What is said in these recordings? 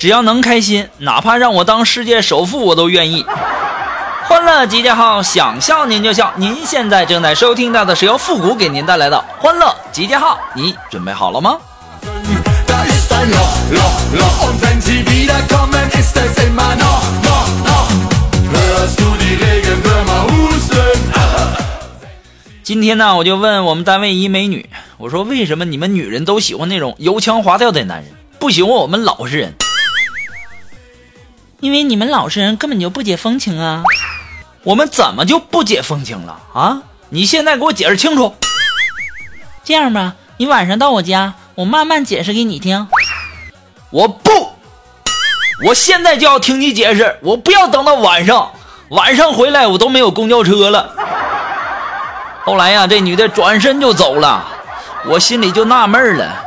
只要能开心，哪怕让我当世界首富，我都愿意。欢乐集结号，想笑您就笑。您现在正在收听到的是由复古给您带来的欢乐集结号，你准备好了吗？今天呢，我就问我们单位一美女，我说为什么你们女人都喜欢那种油腔滑调的男人，不喜欢我们老实人？因为你们老实人根本就不解风情啊！我们怎么就不解风情了啊？你现在给我解释清楚。这样吧，你晚上到我家，我慢慢解释给你听。我不，我现在就要听你解释，我不要等到晚上，晚上回来我都没有公交车了。后来呀，这女的转身就走了，我心里就纳闷了，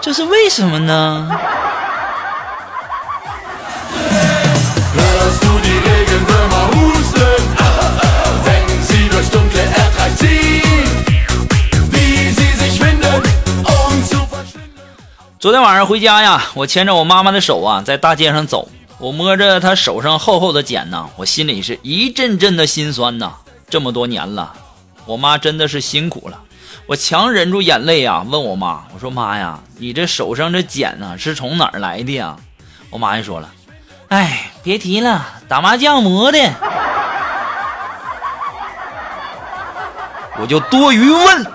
这是为什么呢？昨天晚上回家呀，我牵着我妈妈的手啊，在大街上走。我摸着她手上厚厚的茧呢，我心里是一阵阵的心酸呐。这么多年了，我妈真的是辛苦了。我强忍住眼泪啊，问我妈：“我说妈呀，你这手上这茧呢，是从哪儿来的呀？”我妈就说了：“哎，别提了，打麻将磨的。”我就多余问。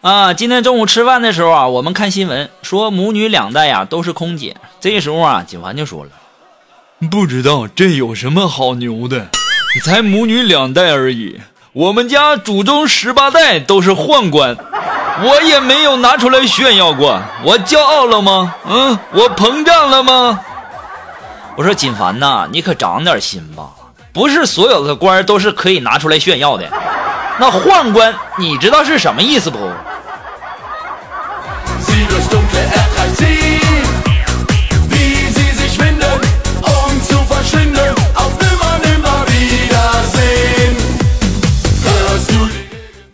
啊，今天中午吃饭的时候啊，我们看新闻说母女两代呀都是空姐。这时候啊，锦凡就说了：“不知道这有什么好牛的？才母女两代而已，我们家祖宗十八代都是宦官，我也没有拿出来炫耀过。我骄傲了吗？嗯，我膨胀了吗？”我说：“锦凡呐，你可长点心吧，不是所有的官都是可以拿出来炫耀的。那宦官，你知道是什么意思不？”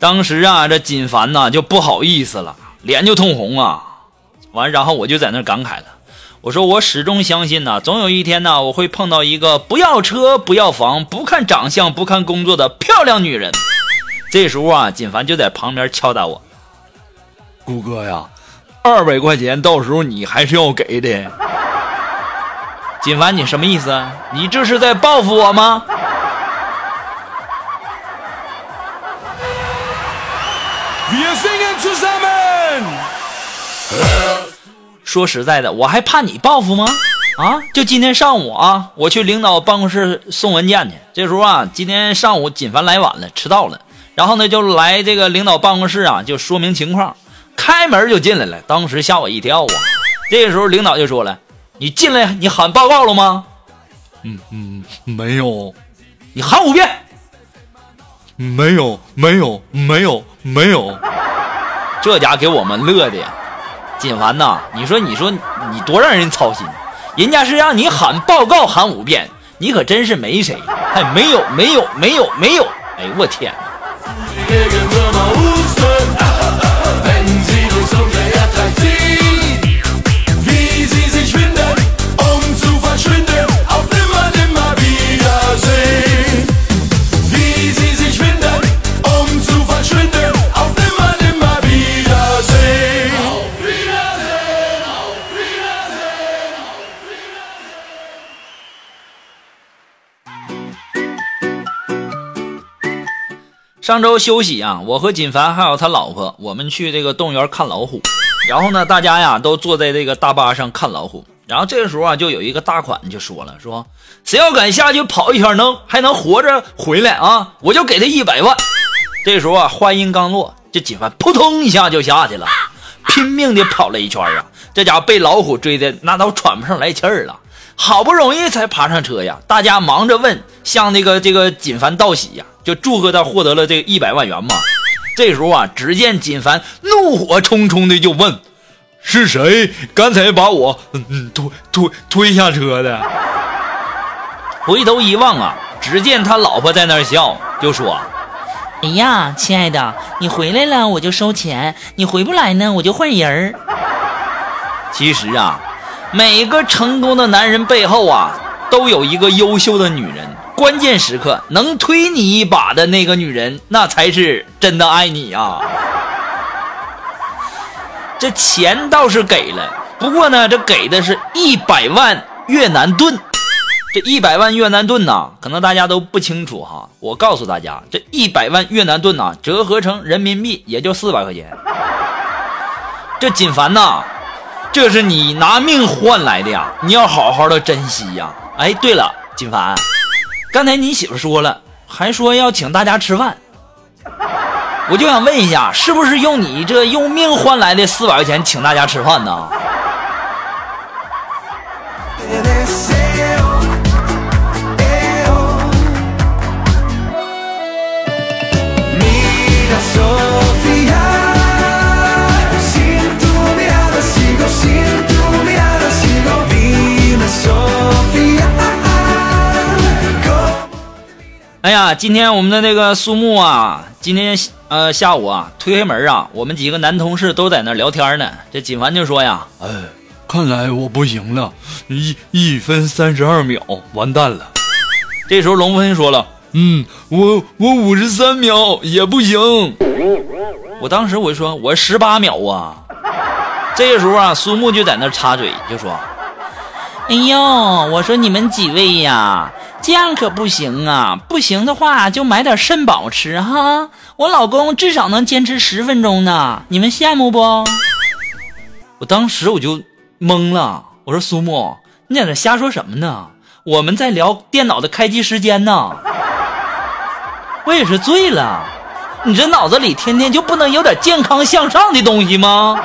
当时啊，这锦凡呐就不好意思了，脸就通红啊。完，然后我就在那感慨了，我说我始终相信呐，总有一天呢，我会碰到一个不要车、不要房、不看长相、不看工作的漂亮女人。这时候啊，锦凡就在旁边敲打我，谷哥呀，二百块钱到时候你还是要给的。锦凡，你什么意思？你这是在报复我吗？说实在的，我还怕你报复吗？啊，就今天上午啊，我去领导办公室送文件去。这时候啊，今天上午锦凡来晚了，迟到了。然后呢，就来这个领导办公室啊，就说明情况。开门就进来了，当时吓我一跳啊。这个时候领导就说了：“你进来，你喊报告了吗？”“嗯嗯，没有。”“你喊五遍。”“没有，没有，没有，没有。”这家给我们乐的。呀。锦凡呐，你说你说你多让人操心，人家是让你喊报告喊五遍，你可真是没谁，还没有没有没有没有，哎呦我天！上周休息啊，我和锦凡还有他老婆，我们去这个动物园看老虎。然后呢，大家呀都坐在这个大巴上看老虎。然后这个时候啊，就有一个大款就说了：“说谁要敢下去跑一圈能还能活着回来啊，我就给他一百万。”这时候啊，话音刚落，这锦凡扑通一下就下去了，拼命的跑了一圈啊。这家伙被老虎追的那都喘不上来气儿了，好不容易才爬上车呀。大家忙着问，向那个这个锦凡道喜呀，就祝贺他获得了这一百万元嘛。这时候啊，只见锦凡怒火冲冲的就问。是谁刚才把我嗯推推推下车的？回头一望啊，只见他老婆在那儿笑，就说：“哎呀，亲爱的，你回来了我就收钱，你回不来呢我就换人儿。”其实啊，每个成功的男人背后啊，都有一个优秀的女人。关键时刻能推你一把的那个女人，那才是真的爱你啊。这钱倒是给了，不过呢，这给的是一百万越南盾。这一百万越南盾呐，可能大家都不清楚哈。我告诉大家，这一百万越南盾呐，折合成人民币也就四百块钱。这锦凡呐，这是你拿命换来的呀，你要好好的珍惜呀。哎，对了，锦凡，刚才你媳妇说了，还说要请大家吃饭。我就想问一下，是不是用你这用命换来的四百块钱请大家吃饭呢？哎呀，今天我们的那个苏木啊，今天。呃，下午啊，推开门啊，我们几个男同事都在那聊天呢。这锦凡就说呀：“哎，看来我不行了，一一分三十二秒，完蛋了。”这时候龙飞说了：“嗯，我我五十三秒也不行。”我当时我就说：“我十八秒啊。”这个时候啊，苏木就在那插嘴就说：“哎呦，我说你们几位呀。”这样可不行啊！不行的话就买点肾宝吃哈。我老公至少能坚持十分钟呢，你们羡慕不？我当时我就懵了，我说苏木，你在那瞎说什么呢？我们在聊电脑的开机时间呢。我也是醉了，你这脑子里天天就不能有点健康向上的东西吗？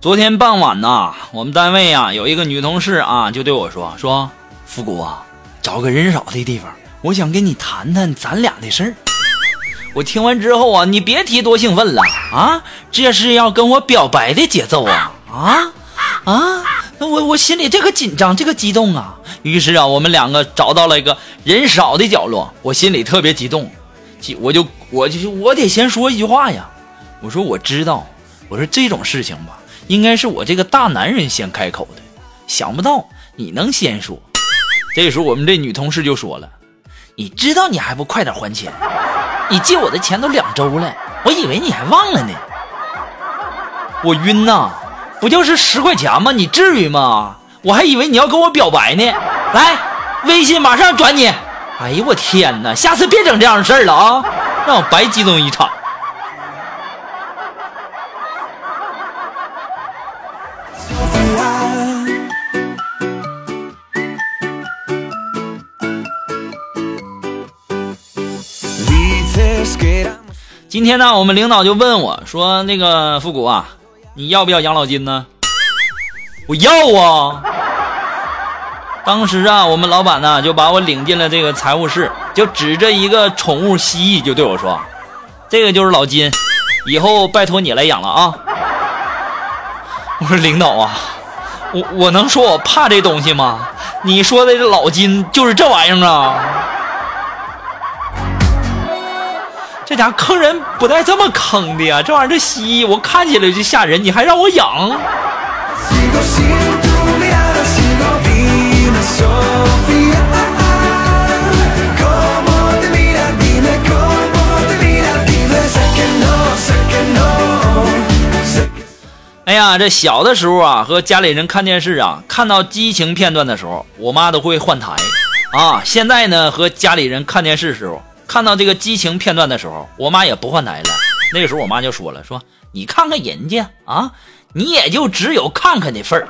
昨天傍晚呐，我们单位啊有一个女同事啊，就对我说：“说复古啊，找个人少的地方，我想跟你谈谈咱俩的事儿。”我听完之后啊，你别提多兴奋了啊！这是要跟我表白的节奏啊啊啊！那我我心里这个紧张，这个激动啊！于是啊，我们两个找到了一个人少的角落，我心里特别激动，我就我就我得先说一句话呀！我说我知道，我说这种事情吧，应该是我这个大男人先开口的，想不到你能先说。这时候我们这女同事就说了：“你知道你还不快点还钱？”你借我的钱都两周了，我以为你还忘了呢。我晕呐，不就是十块钱吗？你至于吗？我还以为你要跟我表白呢。来，微信马上转你。哎呦我天哪，下次别整这样的事儿了啊，让我白激动一场。今天呢，我们领导就问我说：“那个复古啊，你要不要养老金呢？”我要啊！当时啊，我们老板呢就把我领进了这个财务室，就指着一个宠物蜥蜴就对我说：“这个就是老金，以后拜托你来养了啊！”我说：“领导啊，我我能说我怕这东西吗？你说的这老金就是这玩意儿啊！”这家坑人不带这么坑的呀！这玩意儿这蜥蜴，我看起来就吓人，你还让我养？哎呀，这小的时候啊，和家里人看电视啊，看到激情片段的时候，我妈都会换台啊。现在呢，和家里人看电视时候，看到这个激情片段的时候，我妈也不换台了。那个时候，我妈就说了：“说你看看人家啊，你也就只有看看的份儿，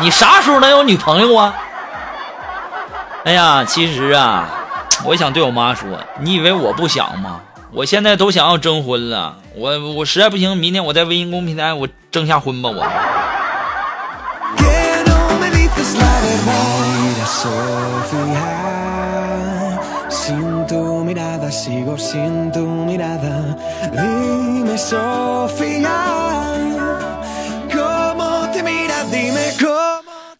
你啥时候能有女朋友啊？”哎呀，其实啊，我想对我妈说，你以为我不想吗？我现在都想要征婚了，我我实在不行，明天我在微信公平台我征下婚吧，我。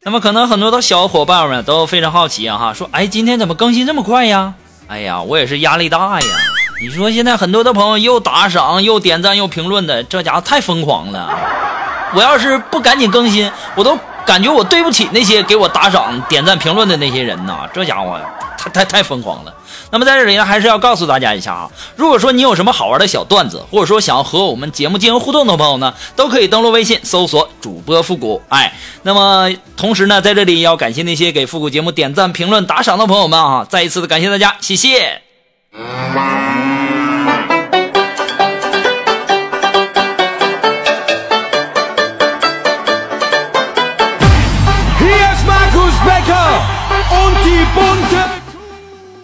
那么可能很多的小伙伴们都非常好奇啊，哈，说，哎，今天怎么更新这么快呀？哎呀，我也是压力大呀。你说现在很多的朋友又打赏又点赞又评论的，这家伙太疯狂了。我要是不赶紧更新，我都感觉我对不起那些给我打赏、点赞、评论的那些人呐。这家伙太太太疯狂了。那么在这里呢，还是要告诉大家一下啊，如果说你有什么好玩的小段子，或者说想要和我们节目进行互动的朋友呢，都可以登录微信搜索主播复古。哎，那么同时呢，在这里要感谢那些给复古节目点赞、评论、打赏的朋友们啊，再一次的感谢大家，谢谢。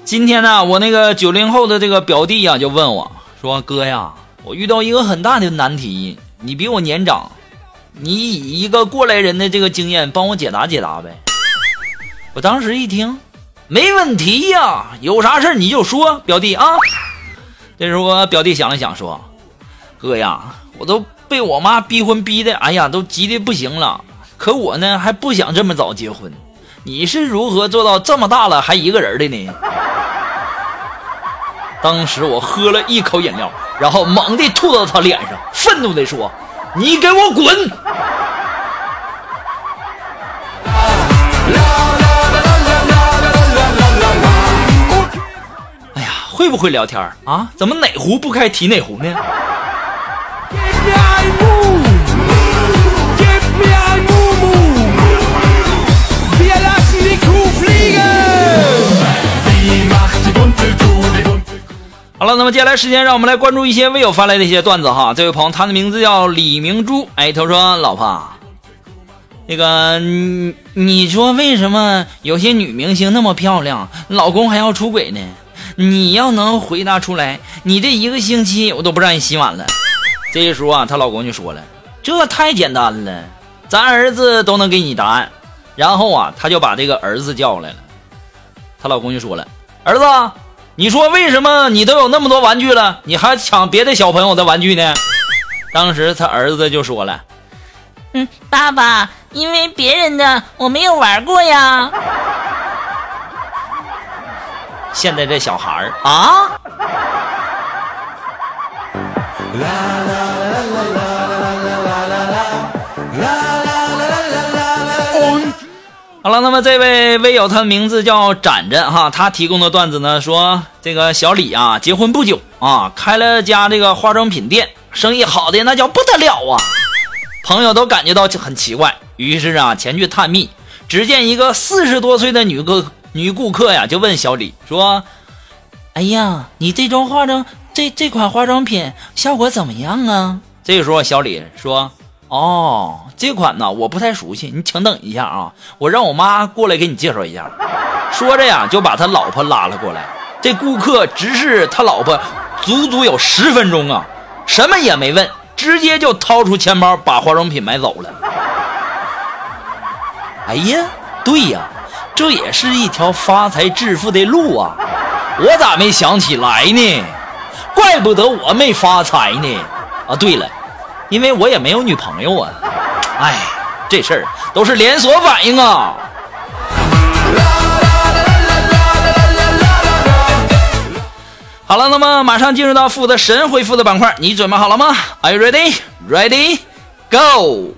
今天呢，我那个九零后的这个表弟呀，就问我说：“哥呀，我遇到一个很大的难题，你比我年长，你以一个过来人的这个经验帮我解答解答呗。”我当时一听，没问题呀，有啥事你就说，表弟啊。这时候我表弟想了想说：“哥呀，我都被我妈逼婚逼的，哎呀，都急的不行了。可我呢，还不想这么早结婚。你是如何做到这么大了还一个人的呢？”当时我喝了一口饮料，然后猛地吐到他脸上，愤怒地说：“你给我滚！”哎呀，会不会聊天啊？怎么哪壶不开提哪壶呢？好了，那么接下来时间，让我们来关注一些微友发来的一些段子哈。这位朋友，他的名字叫李明珠，哎，他说：“老婆，那个你你说为什么有些女明星那么漂亮，老公还要出轨呢？你要能回答出来，你这一个星期我都不让你洗碗了。”这一说啊，她老公就说了：“这太简单了，咱儿子都能给你答案。”然后啊，他就把这个儿子叫来了，她老公就说了：“儿子。”你说为什么你都有那么多玩具了，你还抢别的小朋友的玩具呢？当时他儿子就说了：“嗯，爸爸，因为别人的我没有玩过呀。”现在这小孩儿啊。好了，那么这位微友，他的名字叫展展哈，他提供的段子呢，说这个小李啊，结婚不久啊，开了家这个化妆品店，生意好的那叫不得了啊，朋友都感觉到很奇怪，于是啊，前去探秘，只见一个四十多岁的女客女顾客呀，就问小李说：“哎呀，你这种化妆这这款化妆品效果怎么样啊？”这个时候，小李说。哦，这款呢我不太熟悉，你请等一下啊，我让我妈过来给你介绍一下。说着呀，就把他老婆拉了过来。这顾客直视他老婆，足足有十分钟啊，什么也没问，直接就掏出钱包把化妆品买走了。哎呀，对呀，这也是一条发财致富的路啊，我咋没想起来呢？怪不得我没发财呢。啊，对了。因为我也没有女朋友啊，哎，这事儿都是连锁反应啊。好了，那么马上进入到负责神回复的板块，你准备好了吗？Are you ready? Ready? Go!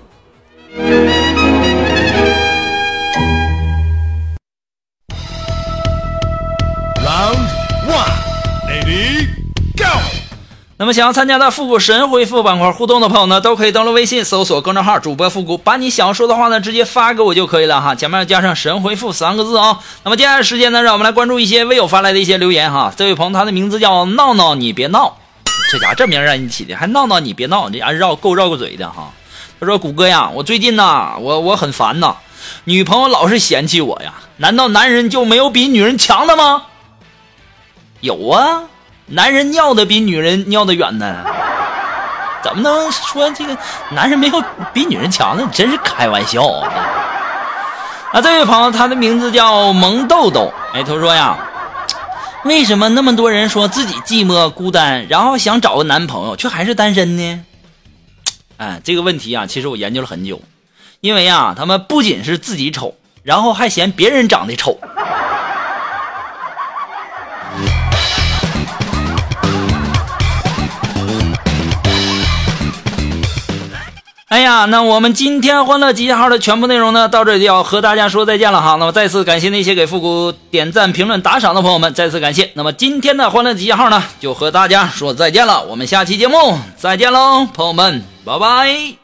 那么想要参加到复古神回复板块互动的朋友呢，都可以登录微信搜索公众号主播复古，把你想要说的话呢直接发给我就可以了哈，前面加上神回复三个字啊。那么接下来时间呢，让我们来关注一些微友发来的一些留言哈。这位朋友他的名字叫闹闹，你别闹，这家这名让你起的，还闹闹你别闹，这家绕够绕过嘴的哈。他说谷哥呀，我最近呐，我我很烦呐，女朋友老是嫌弃我呀，难道男人就没有比女人强的吗？有啊。男人尿的比女人尿的远呢，怎么能说这个男人没有比女人强呢？真是开玩笑啊！啊，这位朋友，他的名字叫萌豆豆。哎，他说呀，为什么那么多人说自己寂寞孤单，然后想找个男朋友，却还是单身呢？哎，这个问题啊，其实我研究了很久，因为呀，他们不仅是自己丑，然后还嫌别人长得丑。哎呀，那我们今天欢乐集结号的全部内容呢，到这就要和大家说再见了哈。那么再次感谢那些给复古点赞、评论、打赏的朋友们，再次感谢。那么今天的欢乐集结号呢，就和大家说再见了。我们下期节目再见喽，朋友们，拜拜。